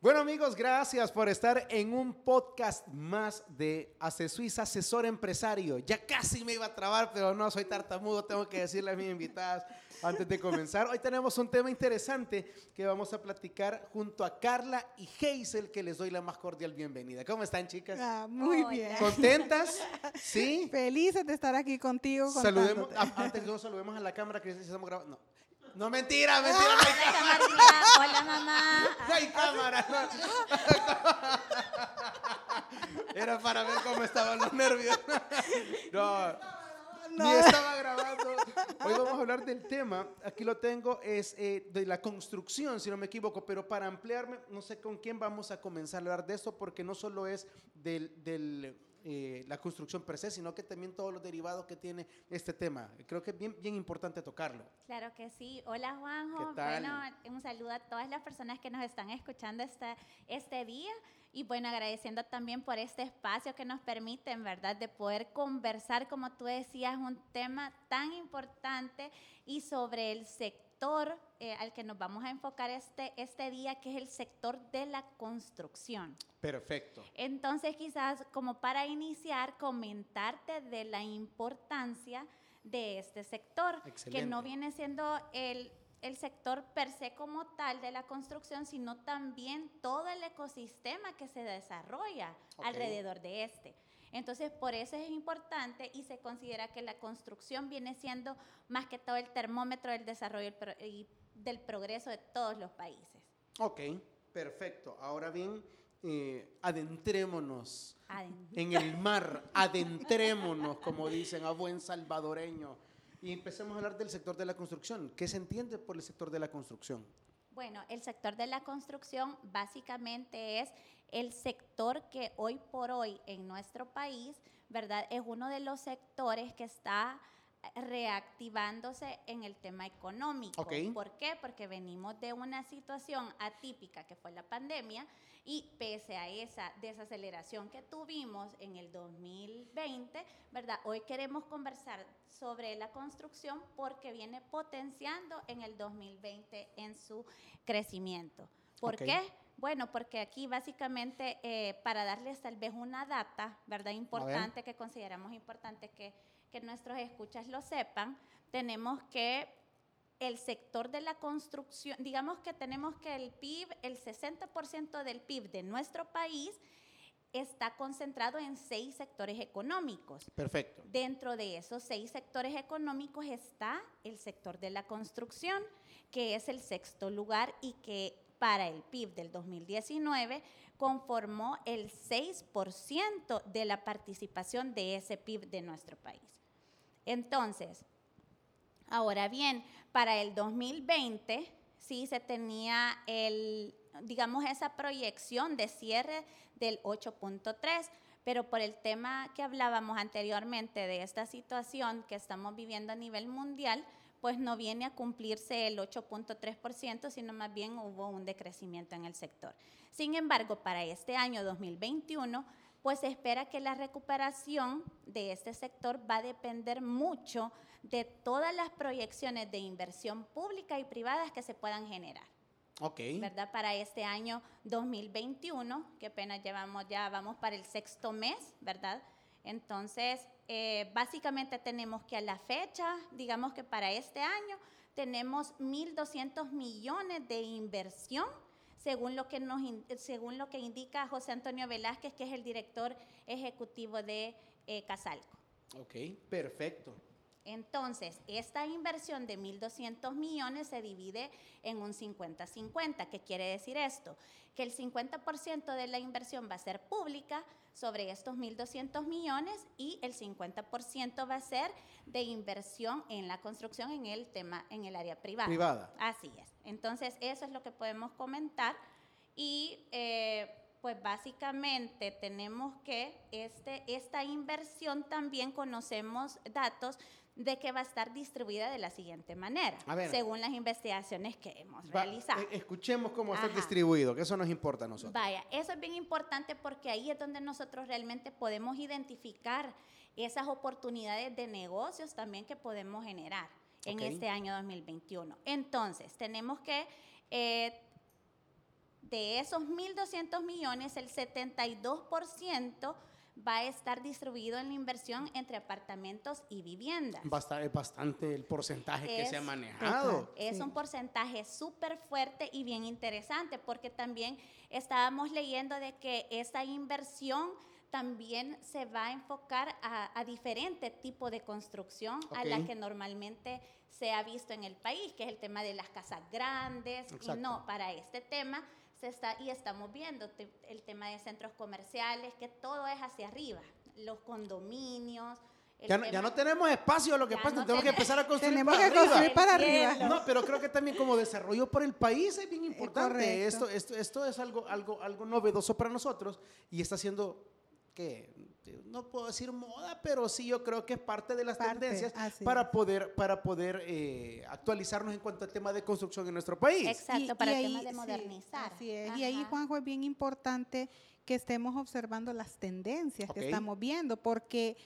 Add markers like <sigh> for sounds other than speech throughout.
Bueno amigos, gracias por estar en un podcast más de Suiza Asesor Empresario. Ya casi me iba a trabar, pero no soy tartamudo, tengo que decirle a mis invitadas antes de comenzar. Hoy tenemos un tema interesante que vamos a platicar junto a Carla y Hazel, que les doy la más cordial bienvenida. ¿Cómo están chicas? Ah, muy bien. ¿Contentas? <laughs> Sí. Felices de estar aquí contigo. Saludemos, antes de saludemos a la cámara que estamos grabando. No. No, mentira, mentira. Hola, mamá. No hay cámara. Era para ver cómo estaban los nervios. No. Ni estaba grabando. Hoy vamos a hablar del tema, aquí lo tengo, es eh, de la construcción, si no me equivoco, pero para ampliarme, no sé con quién vamos a comenzar a hablar de esto, porque no solo es del, del eh, la construcción per se, sino que también todos los derivados que tiene este tema. Creo que es bien, bien importante tocarlo. Claro que sí. Hola Juanjo. Bueno, un saludo a todas las personas que nos están escuchando este, este día. Y bueno, agradeciendo también por este espacio que nos permite, en verdad, de poder conversar, como tú decías, un tema tan importante y sobre el sector sector eh, al que nos vamos a enfocar este, este día, que es el sector de la construcción. Perfecto. Entonces, quizás como para iniciar, comentarte de la importancia de este sector, que no viene siendo el, el sector per se como tal de la construcción, sino también todo el ecosistema que se desarrolla alrededor de este. Entonces, por eso es importante y se considera que la construcción viene siendo más que todo el termómetro del desarrollo y del progreso de todos los países. Ok, perfecto. Ahora bien, eh, adentrémonos en el mar, adentrémonos, como dicen a buen salvadoreño. Y empecemos a hablar del sector de la construcción. ¿Qué se entiende por el sector de la construcción? Bueno, el sector de la construcción básicamente es el sector que hoy por hoy en nuestro país, ¿verdad? Es uno de los sectores que está reactivándose en el tema económico. ¿Por qué? Porque venimos de una situación atípica que fue la pandemia y pese a esa desaceleración que tuvimos en el 2020, ¿verdad? Hoy queremos conversar sobre la construcción porque viene potenciando en el 2020 en su crecimiento. ¿Por qué? Bueno, porque aquí básicamente eh, para darles tal vez una data, ¿verdad? Importante, que consideramos importante que, que nuestros escuchas lo sepan, tenemos que el sector de la construcción, digamos que tenemos que el PIB, el 60% del PIB de nuestro país está concentrado en seis sectores económicos. Perfecto. Dentro de esos seis sectores económicos está el sector de la construcción, que es el sexto lugar y que para el PIB del 2019 conformó el 6% de la participación de ese PIB de nuestro país. Entonces, ahora bien, para el 2020 sí se tenía el, digamos, esa proyección de cierre del 8.3, pero por el tema que hablábamos anteriormente de esta situación que estamos viviendo a nivel mundial, pues no viene a cumplirse el 8.3%, sino más bien hubo un decrecimiento en el sector. Sin embargo, para este año 2021, pues se espera que la recuperación de este sector va a depender mucho de todas las proyecciones de inversión pública y privadas que se puedan generar. Ok. ¿Verdad? Para este año 2021, que apenas llevamos ya, vamos para el sexto mes, ¿verdad? Entonces, eh, básicamente tenemos que a la fecha, digamos que para este año, tenemos 1.200 millones de inversión, según lo, que nos, según lo que indica José Antonio Velázquez, que es el director ejecutivo de eh, Casalco. Ok, perfecto. Entonces, esta inversión de 1.200 millones se divide en un 50-50. ¿Qué quiere decir esto? Que el 50% de la inversión va a ser pública sobre estos 1.200 millones y el 50% va a ser de inversión en la construcción en el tema, en el área privada. Privada. Así es. Entonces, eso es lo que podemos comentar y... Eh, pues básicamente tenemos que este, esta inversión también conocemos datos de que va a estar distribuida de la siguiente manera, según las investigaciones que hemos realizado. Eh, escuchemos cómo está distribuido, que eso nos importa a nosotros. Vaya, eso es bien importante porque ahí es donde nosotros realmente podemos identificar esas oportunidades de negocios también que podemos generar en este año 2021. Entonces, tenemos que... Eh, de esos 1.200 millones, el 72% va a estar distribuido en la inversión entre apartamentos y viviendas. Basta- es bastante el porcentaje que se ha manejado. Es Sí. un porcentaje súper fuerte y bien interesante porque también estábamos leyendo de que esta inversión también se va a enfocar a, a diferente tipo de construcción a la que normalmente se ha visto en el país, que es el tema de las casas grandes. Exacto. Y no, para este tema se está y estamos viendo te- el tema de centros comerciales, que todo es hacia arriba, los condominios. Ya no, ya no tenemos espacio, lo que Ya pasa es no que tenemos que empezar a <laughs> construir Tenemos para que arriba. construir para El arriba. cielo. No, pero creo que también como desarrollo por el país es bien importante. Esto, esto, esto es algo, algo, algo novedoso para nosotros y está siendo que no puedo decir moda, pero sí yo creo que es parte de las Parte, tendencias para poder, para poder eh, actualizarnos en cuanto al tema de construcción en nuestro país. Exacto, Y- para y el tema ahí- de sí, modernizar. así es. Y ahí. Juanjo, es bien importante que estemos observando las tendencias que estamos viendo, porque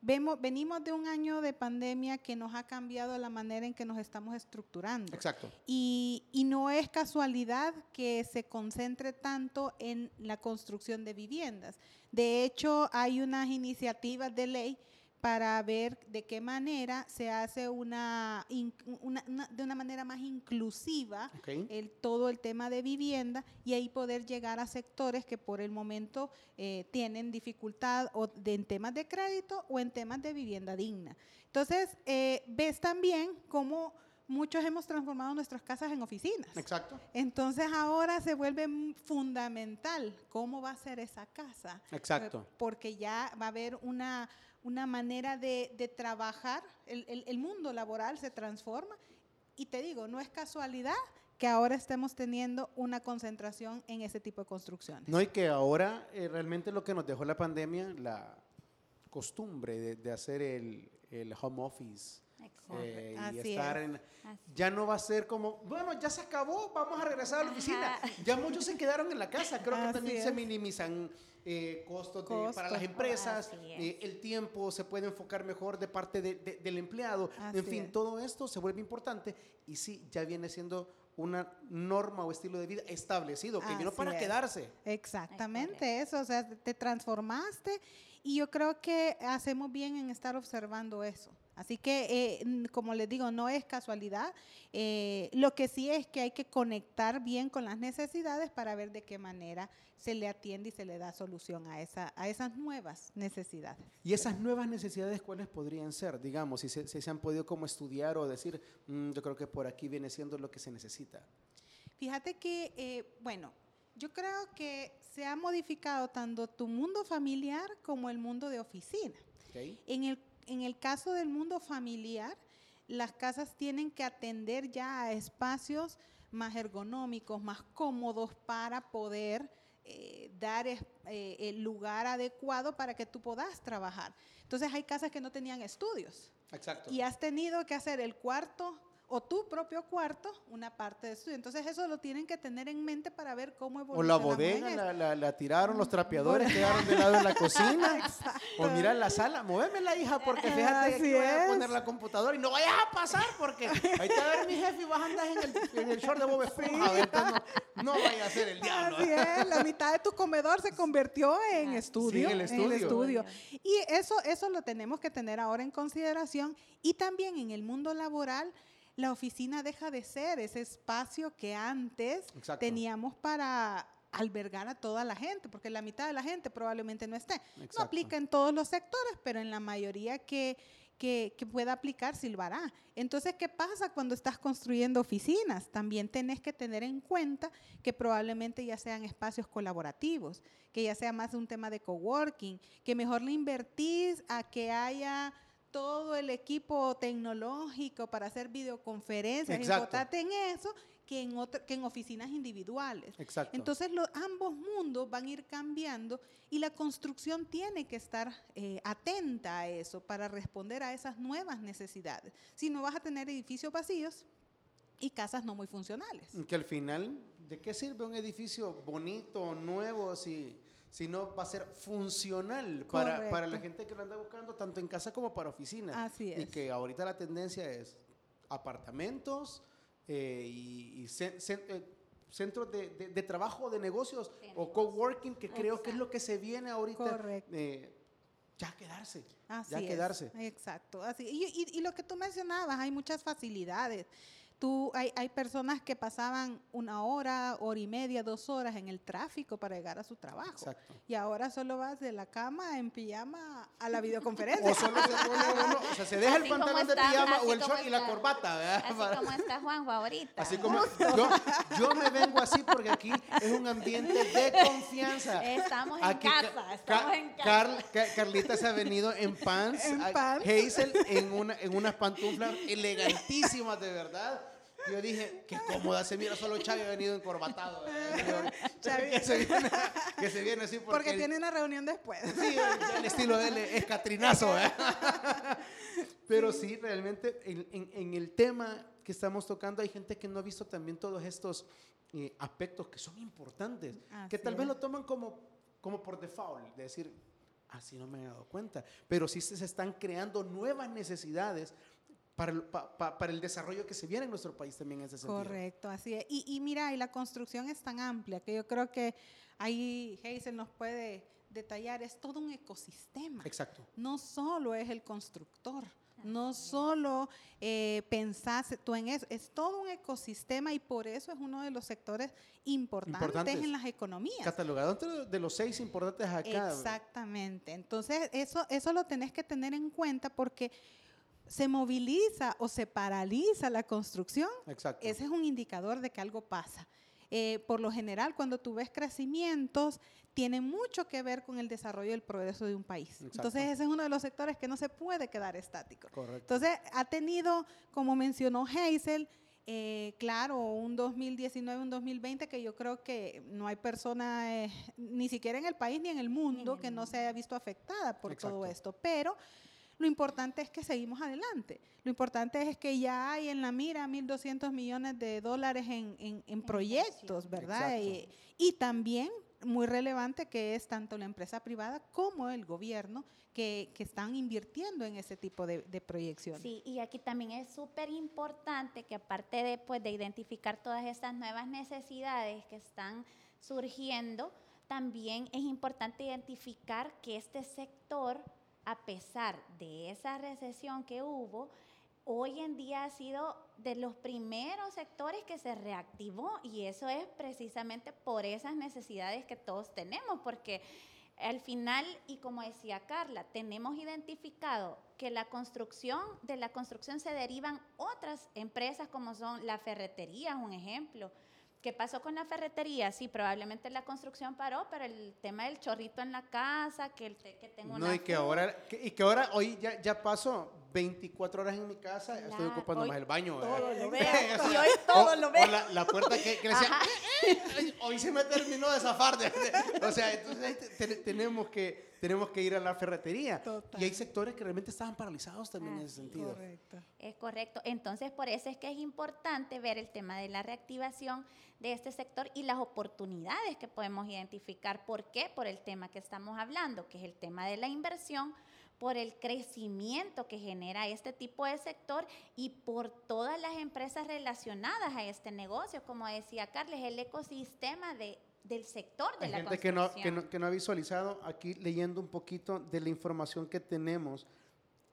vemos, venimos de un año de pandemia que nos ha cambiado la manera en que nos estamos estructurando. Exacto. Y, y no es casualidad que se concentre tanto en la construcción de viviendas. De hecho, hay unas iniciativas de ley para ver de qué manera se hace una, una- una- de una manera más inclusiva el, todo el tema de vivienda y ahí poder llegar a sectores que por el momento eh, tienen dificultad o de- en temas de crédito o en temas de vivienda digna. Entonces, eh, ves también cómo muchos hemos transformado nuestras casas en oficinas. Exacto. Entonces ahora se vuelve fundamental cómo va a ser esa casa. Exacto. Eh, Porque ya va a haber una, una manera de, de trabajar, el, el- el mundo laboral se transforma y te digo, no es casualidad que ahora estemos teniendo una concentración en ese tipo de construcciones. No, y que ahora eh, realmente lo que nos dejó la pandemia, la costumbre de, de hacer el, el home office Exacto. Eh, y Así estar es. en... Ya no va a ser como, bueno, ya se acabó, vamos a regresar a la oficina. Ajá. Ya muchos se quedaron en la casa. Creo que también se minimizan eh, costos, de- para las empresas, eh, el tiempo se puede enfocar mejor de parte de- de- del empleado. Así en fin, es. todo esto se vuelve importante y sí, ya viene siendo una norma o estilo de vida establecido, que vino para es. quedarse. Exactamente eso, o sea, te transformaste y yo creo que hacemos bien en estar observando eso. Así que, eh, como les digo, no es casualidad. eh, lo que sí es que hay que conectar bien con las necesidades para ver de qué manera se le atiende y se le da solución a, esa, a esas nuevas necesidades. Y esas nuevas necesidades, ¿cuáles podrían ser? Digamos, si se, si se han podido como estudiar o decir, "Mm, yo creo que por aquí viene siendo lo que se necesita. Fíjate que, eh, bueno, yo creo que se ha modificado tanto tu mundo familiar como el mundo de oficina. ¿ok? En el, en el caso del mundo familiar, las casas tienen que atender ya a espacios más ergonómicos, más cómodos para poder eh, dar eh, el lugar adecuado para que tú puedas trabajar. Entonces hay casas que no tenían estudios Exacto. y has tenido que hacer el cuarto o tu propio cuarto una parte de estudio. Entonces eso lo tienen que tener en mente para ver cómo O evolucionamos. la bodega, la, la- la tiraron, los trapeadores quedaron de lado en la <laughs> cocina. O mira la sala, muéveme la hija, porque fíjate que Así voy a poner la computadora y no vayas a pasar, porque ahí te va a ver mi jefe y vas a andar en el, en el short de Bob Esponja. ¿verdad? No, no vaya a ser el diablo. Así es, la mitad de tu comedor se convirtió en estudio. sí, el en estudio. estudio. Y eso, eso lo tenemos que tener ahora en consideración. Y también en el mundo laboral, la oficina deja de ser ese espacio que antes Exacto. teníamos para albergar a toda la gente, porque la mitad de la gente probablemente no esté. No aplica en todos los sectores, pero en la mayoría que, que, que pueda aplicar, silbará. Entonces, ¿qué pasa cuando estás construyendo oficinas? También tenés que tener en cuenta que probablemente ya sean espacios colaborativos, que ya sea más un tema de coworking, que mejor le invertís a que haya todo el equipo tecnológico para hacer videoconferencias, enfocarte en eso, que en, otra- que en oficinas individuales. Exacto. Entonces, los, ambos mundos van a ir cambiando y la construcción tiene que estar eh, atenta a eso para responder a esas nuevas necesidades. Si no vas a tener edificios vacíos y casas no muy funcionales. que al final, ¿de qué sirve un edificio bonito, nuevo, si, si no va a ser funcional para, para la gente que lo anda buscando, tanto en casa como para oficina? Así Y es. que ahorita la tendencia es apartamentos eh, y, y se- se- eh, centros de, de- de trabajo, de negocios De o coworking, que creo que es lo que se viene ahorita. Correcto. eh, ya quedarse. Así ya es, quedarse. Exacto. Así. Y, y- y lo que tú mencionabas, hay muchas facilidades. Tú, hay, hay personas que pasaban una hora, hora y media, dos horas en el tráfico para llegar a su trabajo. Exacto. Y ahora solo vas de la cama en pijama a la videoconferencia. O solo se pone uno, o sea, se deja Así el pantalón de pijama o el short y la corbata, ¿verdad? Así Para- como está Juanjo ahorita. Así como yo, yo me vengo así porque aquí es un ambiente de confianza. Estamos en Aquí casa, estamos Ca- en casa. Carl- Ca- Carlita se ha venido en pants, En pants. Hazel en una en unas pantuflas elegantísimas de verdad. Yo dije, qué cómoda se mira, solo Chavi ha venido encorbatado. Chavi. <laughs> que, se viene, que se viene así porque, porque tiene una reunión después. Sí, el estilo de él es catrinazo, ¿eh? <laughs> Pero sí, realmente en, en- en el tema que estamos tocando hay gente que no ha visto también todos estos eh, aspectos que son importantes, que Así tal vez es. lo toman como, como por default, de decir, así no me he dado cuenta, pero sí se están creando nuevas necesidades para el, pa- pa- para el desarrollo que se viene en nuestro país también en ese sentido. Correcto, así es. Y, y mira, y la construcción es tan amplia que yo creo que ahí Hazel nos puede detallar, es todo un ecosistema. Exacto. No solo es el constructor, no solo eh, pensás tú en eso, es todo un ecosistema y por eso es uno de los sectores importantes, Importantes. en las economías. Catalogado entre de los seis importantes acá. Exactamente. Entonces, eso, eso lo tenés que tener en cuenta porque se moviliza o se paraliza la construcción Exacto. ese es un indicador de que algo pasa. Eh, por lo general, cuando tú ves crecimientos, tiene mucho que ver con el desarrollo y el progreso de un país. Exacto. Entonces, ese es uno de los sectores que no se puede quedar estático. Correcto. Entonces, ha tenido, como mencionó Hazel, eh, claro, un 2019, un 2020 que yo creo que no hay persona, eh, ni siquiera en el país ni en el mundo, el que no se haya visto afectada por todo esto. Pero lo importante es que seguimos adelante. Lo importante es que ya hay en la mira 1.200 millones de dólares en, en- en proyectos. ¿verdad? Y, y también muy relevante que es tanto la empresa privada como el gobierno que, que están invirtiendo en ese tipo de, de proyecciones. Sí, y aquí también es súper importante que aparte de, pues, de identificar todas estas nuevas necesidades que están surgiendo, también es importante identificar que este sector, a pesar de esa recesión que hubo, hoy en día ha sido de los primeros sectores que se reactivó y eso es precisamente por esas necesidades que todos tenemos, porque al final, y como decía Carla, tenemos identificado que la construcción, de la construcción se derivan otras empresas como son la ferretería, un ejemplo. ¿Qué pasó con la ferretería? Sí, probablemente la construcción paró, pero el tema del chorrito en la casa, que, el que tengo una No, y que ahora, que- y que ahora hoy ya, ya paso 24 horas en mi casa, estoy ocupando más el baño. todo lo <laughs> veo, O y sea, hoy todo o- lo o veo. la, la puerta que, que le decía, Ajá. "Ay, <laughs> hoy se me terminó de zafar. de- de-". o sea, entonces ahí te- te- tenemos, que, tenemos que ir a la ferretería. Total. Y hay sectores que realmente estaban paralizados también en ese sentido. Correcto. Es correcto. Entonces, por eso es que es importante ver el tema de la reactivación de este sector y las oportunidades que podemos identificar. ¿Por qué? Por el tema que estamos hablando, que es el tema de la inversión, por el crecimiento que genera este tipo de sector y por todas las empresas relacionadas a este negocio. Como decía Carles, el ecosistema de, del sector de Hay la gente que no, construcción. que, no, que no ha visualizado, aquí leyendo un poquito de la información que tenemos,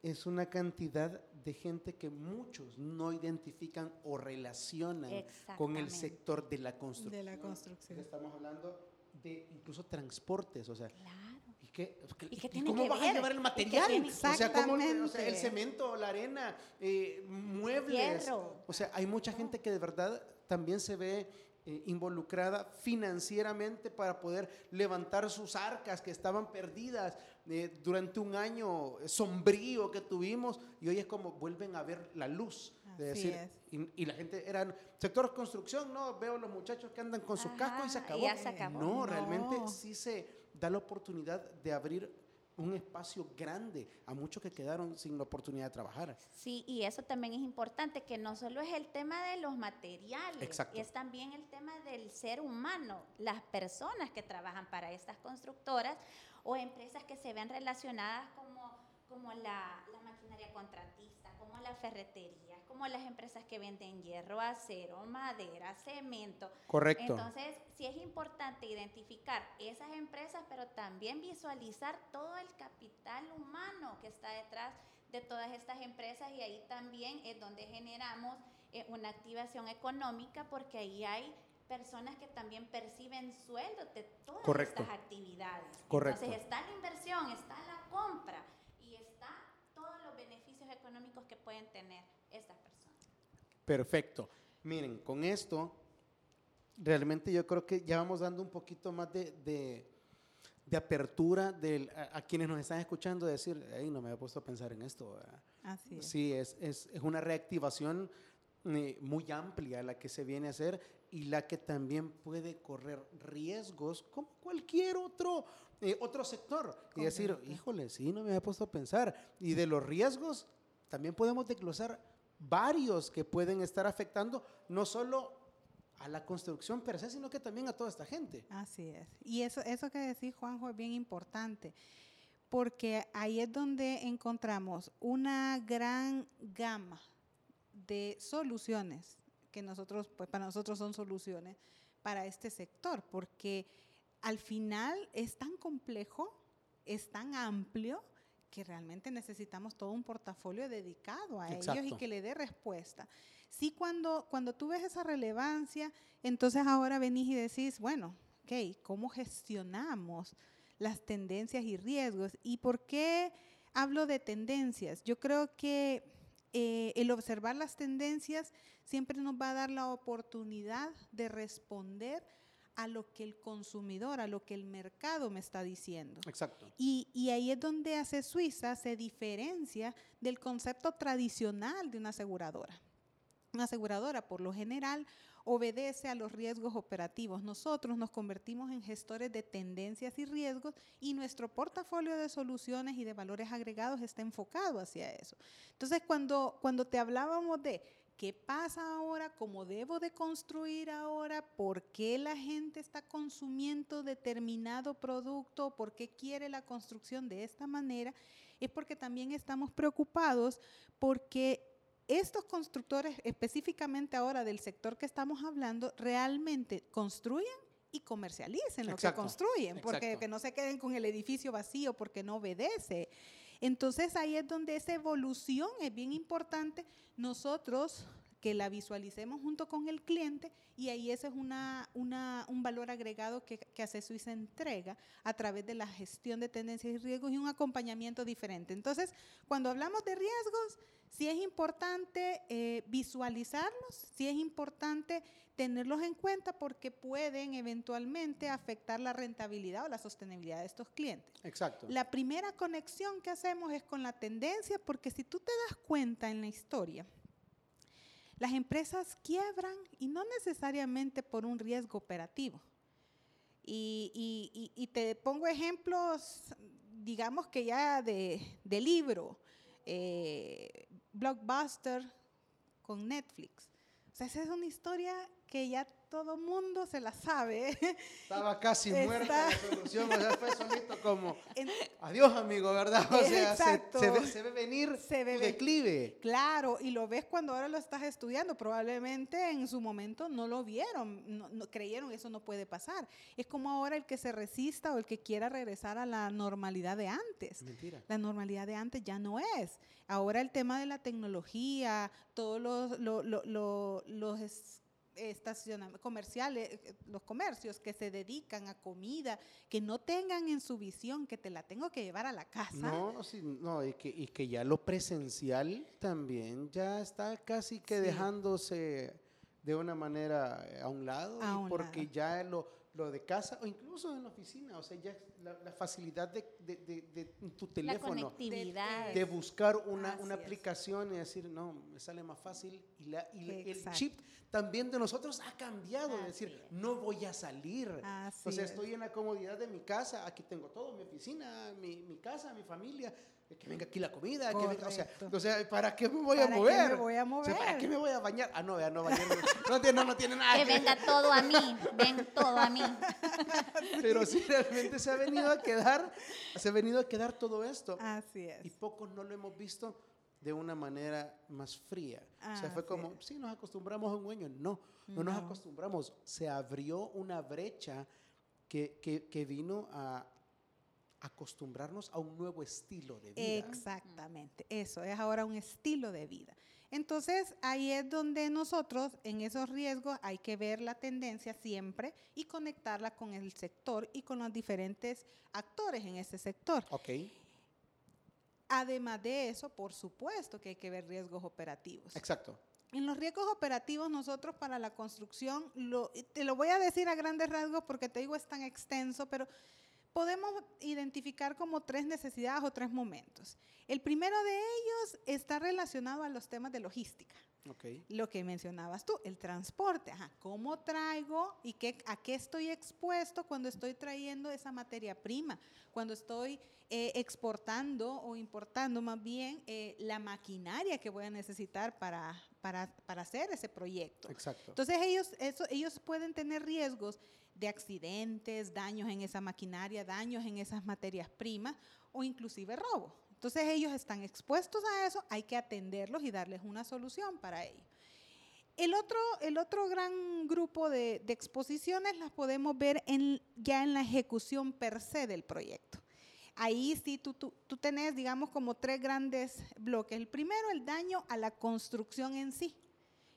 es una cantidad de gente que muchos no identifican o relacionan con el sector de la De construcción. la construcción. Estamos hablando de incluso transportes, o sea, Claro. ¿Y, qué, ¿Y qué y tiene cómo que vas a llevar el ¿Y qué material? tiene- O sea, ¿cómo- o sea, el cemento, la arena, eh, muebles. O sea, hay mucha gente que de verdad también se ve eh, involucrada financieramente para poder levantar sus arcas que estaban perdidas eh, durante un año sombrío que tuvimos y hoy es como vuelven a ver la luz. De decir, es. y, y la gente era sector construcción, no, veo los muchachos que andan con su casco y se acabó. se acabó. No, No. realmente sí se da la oportunidad de abrir un espacio grande a muchos que quedaron sin la oportunidad de trabajar. Sí, y eso también es importante, que no solo es el tema de los materiales, Exacto. es también el tema del ser humano, las personas que trabajan para estas constructoras o empresas que se ven relacionadas como, como la, la maquinaria contratista, como como la ferretería, como las empresas que venden hierro, acero, madera, cemento. Correcto. Entonces, sí es importante identificar esas empresas, pero también visualizar todo el capital humano que está detrás de todas estas empresas y ahí también es donde generamos eh, una activación económica porque ahí hay personas que también perciben sueldos de todas Correcto. estas actividades. Correcto. Entonces está la inversión, está la compra y está todos los beneficios económicos que pueden tener estas personas. Perfecto. Miren, con esto, realmente yo creo que ya vamos dando un poquito más de, de- de apertura del- a, a quienes nos están escuchando decir, hey, no me había puesto a pensar en esto. ¿verdad?". Así es. Sí, es, es, es una reactivación eh, muy amplia la que se viene a hacer y la que también puede correr riesgos como cualquier otro, eh, otro sector. Y decir, híjole, sí, no me había puesto a pensar. Y de los riesgos también podemos desglosar varios que pueden estar afectando no solo a la construcción per se, sino que también a toda esta gente. Así es. Y eso, eso que decís, Juanjo, es bien importante, porque ahí es donde encontramos una gran gama de soluciones que nosotros, pues para nosotros son soluciones para este sector, porque al final es tan complejo, es tan amplio que realmente necesitamos todo un portafolio dedicado a ellos y que le dé respuesta. Sí, cuando, cuando tú ves esa relevancia, entonces ahora venís y decís, bueno, ok, ¿cómo gestionamos las tendencias y riesgos? ¿Y por qué hablo de tendencias? Yo creo que eh, el observar las tendencias siempre nos va a dar la oportunidad de responder a lo que el consumidor, a lo que el mercado me está diciendo. Exacto. Y, y ahí es donde hace Suiza se diferencia del concepto tradicional de una aseguradora. Una aseguradora, por lo general, obedece a los riesgos operativos. Nosotros nos convertimos en gestores de tendencias y riesgos y nuestro portafolio de soluciones y de valores agregados está enfocado hacia eso. Entonces, cuando, cuando te hablábamos de qué pasa ahora, cómo debo de construir ahora, por qué la gente está consumiendo determinado producto, por qué quiere la construcción de esta manera, es porque también estamos preocupados porque estos constructores, específicamente ahora del sector que estamos hablando, realmente construyen y comercialicen lo Exacto, que construyen, porque exacto. que no se queden con el edificio vacío porque no obedece. Entonces ahí es donde esa evolución es bien importante. Nosotros que la visualicemos junto con el cliente y ahí ese es una, una- un valor agregado que, que hace Suiza entrega a través de la gestión de tendencias y riesgos y un acompañamiento diferente. Entonces, cuando hablamos de riesgos, sí es importante eh, visualizarlos, sí es importante tenerlos en cuenta porque pueden eventualmente afectar la rentabilidad o la sostenibilidad de estos clientes. Exacto. La primera conexión que hacemos es con la tendencia, porque si tú te das cuenta en la historia, las empresas quiebran y no necesariamente por un riesgo operativo. Y, y- te pongo ejemplos, digamos que ya de, de libro, eh, Blockbuster con Netflix. O sea, esa es una historia que ya todo mundo se la sabe. Estaba casi muerta la solución, o sea, fue solito como, En- adiós amigo, ¿verdad? O sea, se, se ve, se ve venir Se ve declive. Claro, y lo ves cuando ahora lo estás estudiando. Probablemente en su momento no lo vieron, no, no- creyeron eso no puede pasar. Es como ahora el que se resista o el que quiera regresar a la normalidad de antes. Mentira. La normalidad de antes ya no es. Ahora el tema de la tecnología, todos los, lo- lo- lo- los es- estacionamientos comerciales, eh, los comercios que se dedican a comida, que no tengan en su visión que te la tengo que llevar a la casa. No, sí, no, y que, y que ya lo presencial también ya está casi que Sí. dejándose de una manera eh, a un lado, A y un porque lado. ya lo, lo de casa o incluso en la oficina, o sea, ya la, la facilidad de, de- de- de tu La teléfono, conectividad. de buscar una, Así una es. aplicación y decir, no, me sale más fácil. Y, la, y el chip también de nosotros ha cambiado, Así decir, es. no voy a salir. Así o sea, es. estoy en la comodidad de mi casa, aquí tengo todo, mi oficina, mi, mi casa, mi familia, que venga aquí la comida, que venga, o sea, o sea, ¿para qué me voy a ¿Para qué mover? me voy a O sea, ¿para mover? qué me voy a bañar? Ah, no, vea, no bañarme. <laughs> No tiene, no, no tiene nada Que que ver. venga todo a mí, ven todo a mí. <laughs> Pero sí, realmente se ha venido a quedar, se ha venido a quedar todo esto. Así es. Y pocos no lo hemos visto de una manera más fría. o sea, Ah, fue como, sí, nos acostumbramos a un dueño. No, no, nos No. acostumbramos. Se abrió una brecha que, que- que vino a acostumbrarnos a un nuevo estilo de vida. Exactamente, eso es ahora un estilo de vida. Entonces, ahí es donde nosotros, en esos riesgos, hay que ver la tendencia siempre y conectarla con el sector y con los diferentes actores en ese sector. Ok, Además de eso, por supuesto que hay que ver riesgos operativos. exacto. En los riesgos operativos, nosotros para la construcción, lo- te lo voy a decir a grandes rasgos porque te digo es tan extenso, pero podemos identificar como tres necesidades o tres momentos. El primero de ellos está relacionado a los temas de logística. Ok, Lo que mencionabas tú, el transporte. Ajá, ¿Cómo traigo y qué, a qué estoy expuesto cuando estoy trayendo esa materia prima? Cuando estoy eh, exportando o importando más bien eh, la maquinaria que voy a necesitar para, para, para hacer ese proyecto. exacto. Entonces ellos, eso, ellos pueden tener riesgos de accidentes, daños en esa maquinaria, daños en esas materias primas o inclusive robo. Entonces ellos están expuestos a eso, hay que atenderlos y darles una solución para ello. El otro, el otro gran grupo de, de exposiciones las podemos ver en, ya en la ejecución per se del proyecto. Ahí sí tú, tú, tú tenés, digamos, como tres grandes bloques. El primero, el daño a la construcción en sí.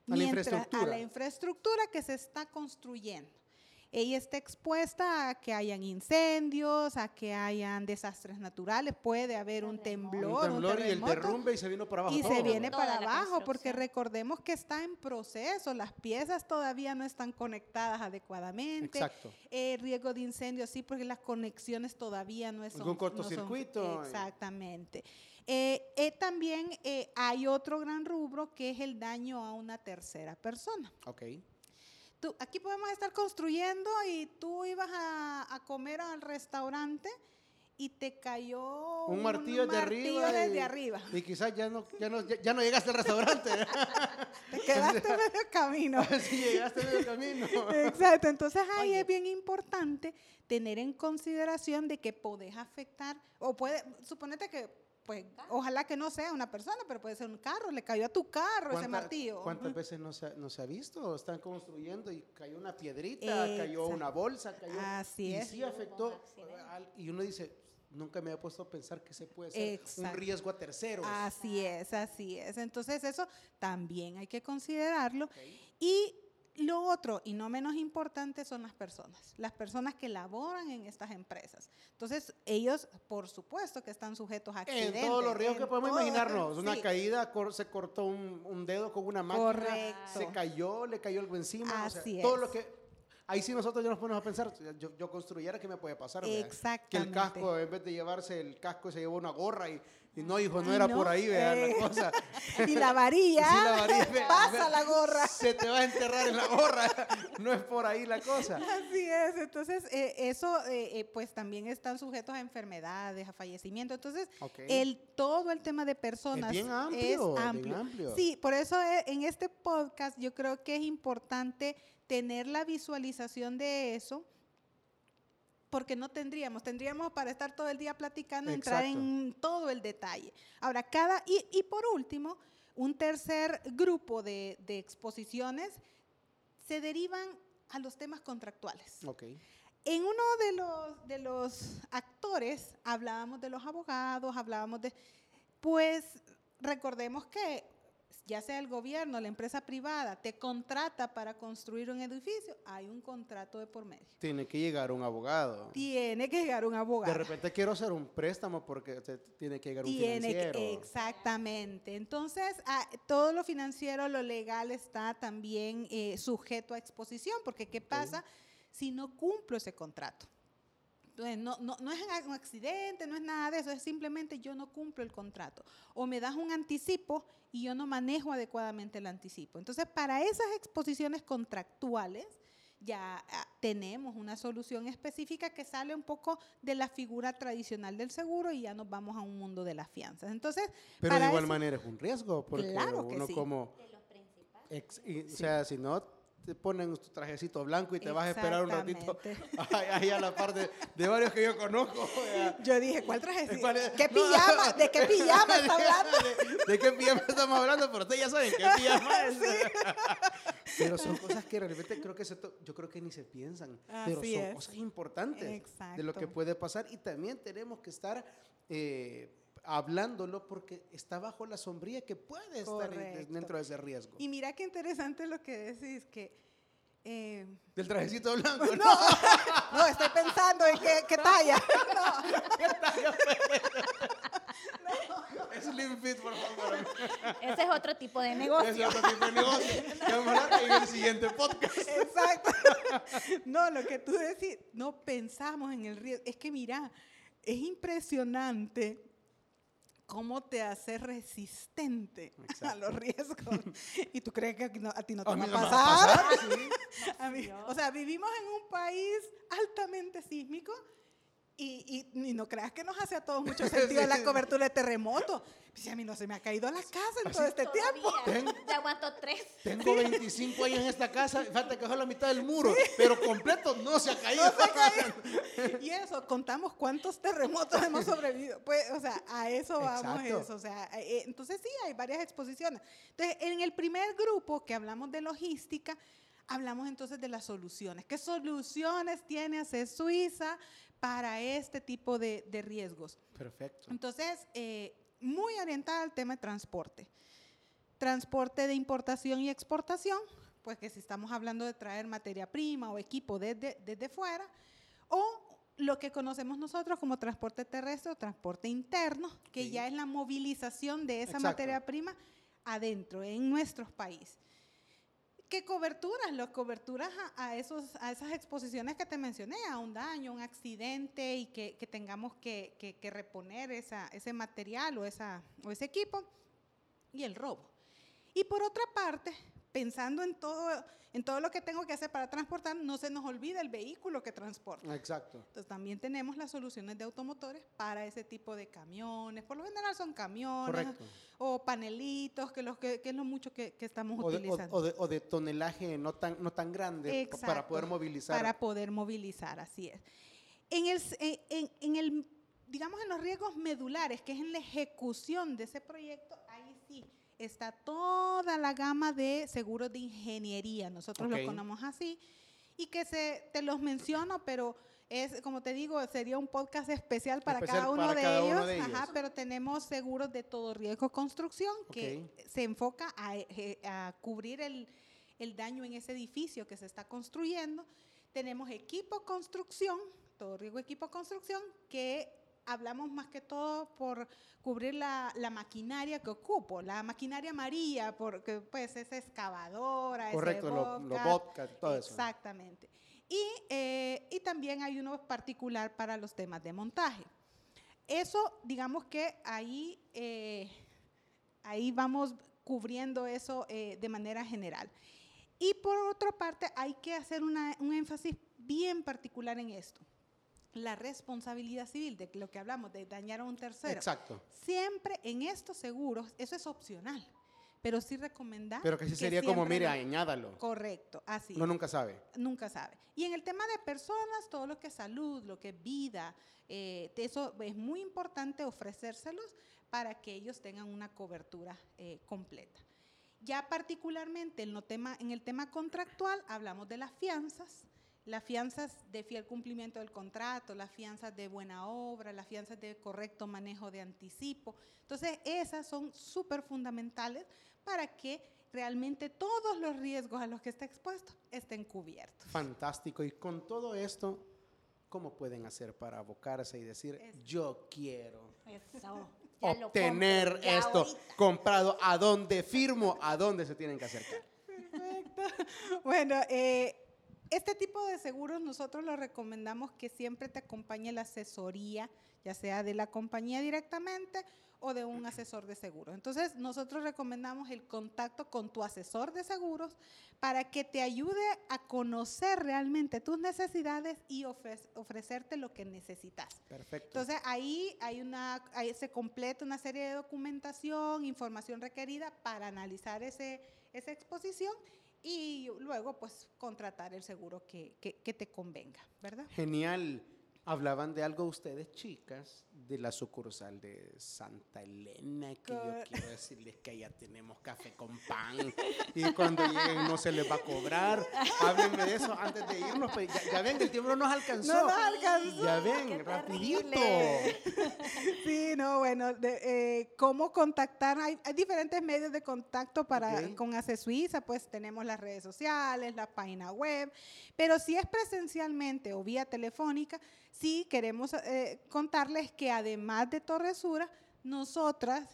A la Mientras- infraestructura. A la infraestructura que se está construyendo. Ella está expuesta a que hayan incendios, a que hayan desastres naturales, puede haber un temblor, un temblor y el terremoto, derrumbe y se vino para abajo y todo. se viene Toda para abajo, porque recordemos que está en proceso, las piezas todavía no están conectadas adecuadamente. Exacto. Eh, riesgo de incendio, sí, porque las conexiones todavía no son. No son- cortocircuito. exactamente. Eh, eh, también eh, hay otro gran rubro que es el daño a una tercera persona. Ok. Tú, aquí podemos estar construyendo y tú ibas a, a comer al restaurante y te cayó Un martillo desde martillo arriba. desde y, arriba. Y quizás ya no, ya no, ya, ya no llegaste al restaurante. <laughs> Te quedaste <laughs> medio camino. <laughs> sí, llegaste medio camino. Exacto, entonces ahí Oye. es bien importante tener en consideración de que podés afectar, o puede, suponete que, pues, ojalá que no sea una persona, pero puede ser un carro, le cayó a tu carro ese ¿Cuánta- martillo. ¿Cuántas veces no se, ha- no se ha visto? Están construyendo y cayó una piedrita, cayó una bolsa, cayó. Así y es. sí Hubo afectó. y uno dice, nunca me había puesto a pensar que se puede ser un riesgo a terceros. Así es, así es. Entonces eso también hay que considerarlo. Y lo otro, y no menos importante, son las personas, las personas que laboran en estas empresas. Entonces, ellos, por supuesto, que están sujetos a accidentes. En todos los riesgos que podemos todo- imaginarnos. Una caída, cor- se cortó un, un dedo con una máquina. Correcto. Se cayó, le cayó algo encima. o sea, Así todo es. lo que. Ahí sí nosotros ya nos ponemos a pensar, yo, yo construyera, ¿qué me puede pasar? vea? Que el Exactamente. casco, en vez de llevarse el casco, se llevó una gorra y, y no, hijo, no Ay, era no, por ahí, vea, eh. la cosa. <laughs> Y la varilla, Sí, la varilla, vea, <laughs> pasa vea, la gorra. Se te va a enterrar en la gorra. <laughs> No es por ahí la cosa. Así es, entonces eh, eso eh, eh, pues también están sujetos a enfermedades, a fallecimiento. Entonces, el, todo el tema de personas bien amplio, es es bien amplio. amplio. Sí, por eso eh, en este podcast yo creo que es importante tener la visualización de eso. Porque no tendríamos, tendríamos para estar todo el día platicando, entrar Exacto. en todo el detalle. Ahora, cada, y, y por último, un tercer grupo de, de exposiciones se derivan a los temas contractuales. Ok. En uno de los, de los actores hablábamos de los abogados, hablábamos de, pues recordemos que ya sea el gobierno, la empresa privada, te contrata para construir un edificio, hay un contrato de por medio. Tiene que llegar un abogado. Tiene que llegar un abogado. De repente quiero hacer un préstamo porque te- tiene que llegar un Tiene que- financiero. exactamente. Entonces, ah, todo lo financiero, lo legal está también eh, sujeto a exposición, porque ¿qué pasa si no cumplo ese contrato? Entonces, no, no, no es un accidente, no es nada de eso, es simplemente yo no cumplo el contrato. O me das un anticipo y yo no manejo adecuadamente el anticipo. Entonces, para esas exposiciones contractuales, ya ah, tenemos una solución específica que sale un poco de la figura tradicional del seguro y ya nos vamos a un mundo de las fianzas. Entonces, Pero de igual eso- manera es un riesgo porque Claro que uno sí. como... De los principales. ex- y, O sea, si no, te ponen tu trajecito blanco y te vas a esperar un ratito <laughs> ahí a la parte de varios que yo conozco. Yo dije, ¿cuál traje? ¿Cuál es? ¿Qué No. pijama? ¿De qué <laughs> pijama está hablando? ¿De, de qué pijama estamos hablando? Pero ustedes ya saben qué <laughs> pijama es. Pero son cosas que realmente creo que se yo creo que ni se piensan. pero Así son es. cosas importantes de lo que puede pasar. Y también tenemos que estar eh, hablándolo porque está bajo la sombría que puede estar Correcto. dentro de ese riesgo. Y mira qué interesante lo que decís, que... eh, Del trajecito blanco. ¿no? no, <laughs> no, estoy pensando en qué, qué talla. <laughs> <laughs> Slim Fit, por favor. Ese es otro tipo de Ese negocio. es otro tipo de negocio que vamos a hablar en el siguiente podcast. Exacto. No, lo que tú decís, no pensamos en el riesgo. Es que mira, es impresionante cómo te hace resistente <laughs> a Exacto. los riesgos. <laughs> Y tú crees que a ti no, a ti no te A va mí a no me va pasar. a pasar, sí. <laughs> A mí- o sea, vivimos en un país altamente sísmico y, y- y no creas que nos hace a todos mucho <laughs> sentido la cobertura de terremoto. Si a mí no se me ha caído la casa en todo este tiempo. <laughs> Todavía. Ya aguanto tres. Tengo 25 años en esta casa, falta que la mitad del muro, pero completo no se ha <laughs> caído. No se ha caído. Y eso, contamos cuántos terremotos hemos sobrevivido. Pues, o sea, a eso vamos eso. O sea, eh, entonces sí, hay varias exposiciones. Entonces, en el primer grupo que hablamos de logística, hablamos entonces de las soluciones. ¿Qué soluciones tiene hacer Suiza para este tipo de, de riesgos? Perfecto. Entonces, eh, muy orientada al tema de transporte. Transporte de importación y exportación, pues que si estamos hablando de traer materia prima o equipo desde, desde fuera, o lo que conocemos nosotros como transporte terrestre o transporte interno, que Ok. ya es la movilización de esa Exacto. materia prima adentro, en nuestros países. ¿Qué coberturas? Las coberturas a, esos, a esas exposiciones que te mencioné, a un daño, un accidente y que, tengamos que, que- reponer ese material o, o ese equipo y el robo. Y por otra parte, pensando en todo, en todo lo que tengo que hacer para transportar, no se nos olvida el vehículo que transporta. Exacto. Entonces también tenemos las soluciones de automotores para ese tipo de camiones. Por lo general son camiones Correcto. o panelitos, que, los que, que es lo mucho que, que estamos O de, o- utilizando. o de- o de tonelaje no tan, no tan grande pa- para poder movilizar. Para poder movilizar, así es. En el, en- en el, digamos, en los riesgos medulares, que es en la ejecución de ese proyecto, ahí sí está toda la gama de seguros de ingeniería, nosotros Ok. los conocemos así, y que se, te los menciono, pero es, como te digo, sería un podcast especial para Especial cada uno, para de, cada ellos, uno de ajá, ellos. pero tenemos seguros de todo riesgo construcción que se enfoca a, eh, a cubrir el, el daño en ese edificio que se está construyendo. Tenemos equipo construcción, todo riesgo equipo construcción, que hablamos más que todo por cubrir la, la maquinaria que ocupo, la maquinaria amarilla, porque pues es excavadora, Correcto, ese lo, todo eso. Exactamente. Y, eh, y también hay uno particular para los temas de montaje. Eso, digamos que ahí, eh, ahí vamos cubriendo eso eh, de manera general. Y por otra parte, hay que hacer una- un énfasis bien particular en esto. La responsabilidad civil, de lo que hablamos, de dañar a un tercero. Exacto. Siempre en estos seguros, eso es opcional, pero sí recomendar. Pero que sí sería como, mire, lo- añádalo. Correcto, así. Uno nunca sabe. Nunca sabe. Y en el tema de personas, todo lo que es salud, lo que es vida, eh, eso es muy importante ofrecérselos para que ellos tengan una cobertura eh, completa. Ya particularmente en, lo tema, en el tema contractual hablamos de las fianzas, las fianzas de fiel cumplimiento del contrato, las fianzas de buena obra, las fianzas de correcto manejo de anticipo. Entonces, esas son súper fundamentales para que realmente todos los riesgos a los que está expuesto estén cubiertos. Fantástico. Y con todo esto, ¿cómo pueden hacer para abocarse y decir, Es- yo quiero Eso. obtener esto ahorita. comprado? ¿A dónde firmo? ¿A dónde se tienen que acercar? <laughs> Perfecto. Bueno, eh, este tipo de seguros nosotros lo recomendamos que siempre te acompañe la asesoría, ya sea de la compañía directamente o de un asesor de seguros. Entonces, nosotros recomendamos el contacto con tu asesor de seguros para que te ayude a conocer realmente tus necesidades y ofre- ofrecerte lo que necesitas. Perfecto. Entonces ahí hay una, ahí se completa una serie de documentación, información requerida para analizar ese, esa exposición y luego pues contratar el seguro que, que, que te convenga, ¿verdad? Genial. Hablaban de algo ustedes, chicas, de la sucursal de Santa Elena, que yo quiero decirles que ya tenemos café con pan y cuando lleguen no se les va a cobrar. Háblenme de eso antes de irnos. pues, ya, ya ven que el tiempo no nos alcanzó. No nos alcanzó. Ya ven, rapidito. Sí, no, bueno, de, eh, cómo contactar, hay, hay diferentes medios de contacto para con ACE Suiza, pues tenemos las redes sociales, la página web, pero si es presencialmente o vía telefónica, sí queremos eh, contarles que además de Torresura, nosotras,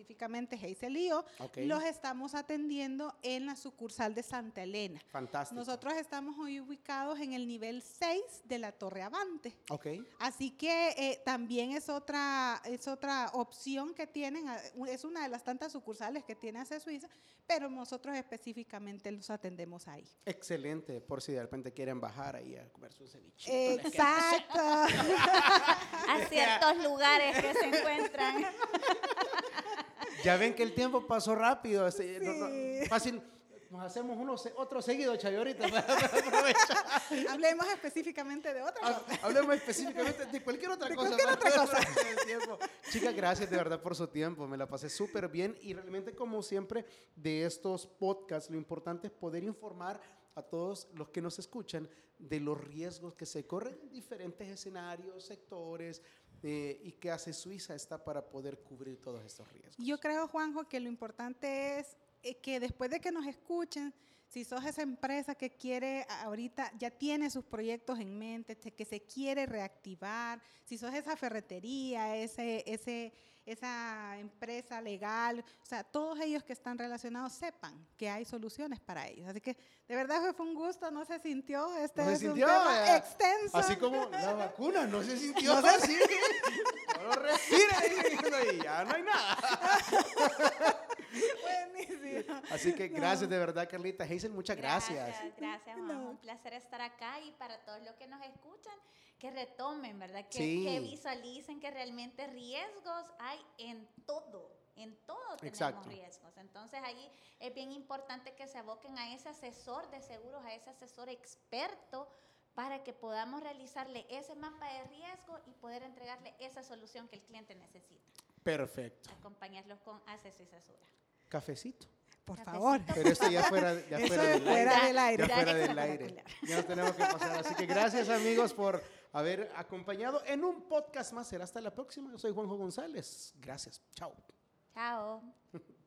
específicamente Hazel y yo, Ok. los estamos atendiendo en la sucursal de Santa Elena. Fantástico. Nosotros estamos hoy ubicados en el nivel 6 de la Torre Avante. Ok. Así que eh, también es otra, es otra opción que tienen, es una de las tantas sucursales que tiene ACE Suiza, pero nosotros específicamente los atendemos ahí. Excelente, por si de repente quieren bajar ahí a comer su queda- Exacto. <laughs> A ciertos lugares que se encuentran. <laughs> Ya ven que el tiempo pasó rápido. este, no- no, Sí. fácil, nos hacemos uno, otro seguido, Chayo, ahorita. <laughs> Hablemos específicamente de otra cosa. Hablemos específicamente de cualquier otra De cosa. cualquier otra <laughs> tiempo. Chicas, gracias de verdad por su tiempo. Me la pasé súper bien y realmente como siempre de estos podcasts, lo importante es poder informar a todos los que nos escuchan de los riesgos que se corren en diferentes escenarios, sectores eh, y que hace Suiza está para poder cubrir todos estos riesgos. Yo creo, Juanjo, que lo importante es eh, que después de que nos escuchen, si sos esa empresa que quiere ahorita, ya tiene sus proyectos en mente, te- que se quiere reactivar, si sos esa ferretería, ese, ese, esa empresa legal, o sea, todos ellos que están relacionados sepan que hay soluciones para ellos. Así que de verdad fue- un gusto, no se sintió, este No se es sintió, un tema eh, extenso. Así como la <laughs> vacuna no se sintió No así. Solo respira y ya no hay nada. <laughs> Buenísimo. Así que gracias de verdad, Carlita. Hazel, muchas gracias. Gracias, gracias. No. Un placer estar acá y para todos los que nos escuchan, que retomen, ¿verdad? Que, Sí. que visualicen que realmente riesgos hay en todo. En todo tenemos Exacto. riesgos. Entonces ahí es bien importante que se aboquen a ese asesor de seguros, a ese asesor experto para que podamos realizarle ese mapa de riesgo y poder entregarle esa solución que el cliente necesita. Perfecto. Acompañarlos con acceso y cesura. Cafecito. Por Cafecito. favor. Pero esto ya fuera, ya fuera del fuera aire. del aire. Ya Ya fuera del aire. Ya nos tenemos que pasar. Así que gracias amigos por haber acompañado en un podcast más. Será hasta la próxima. Yo soy Juanjo González. Gracias. Chao. Chao. <laughs>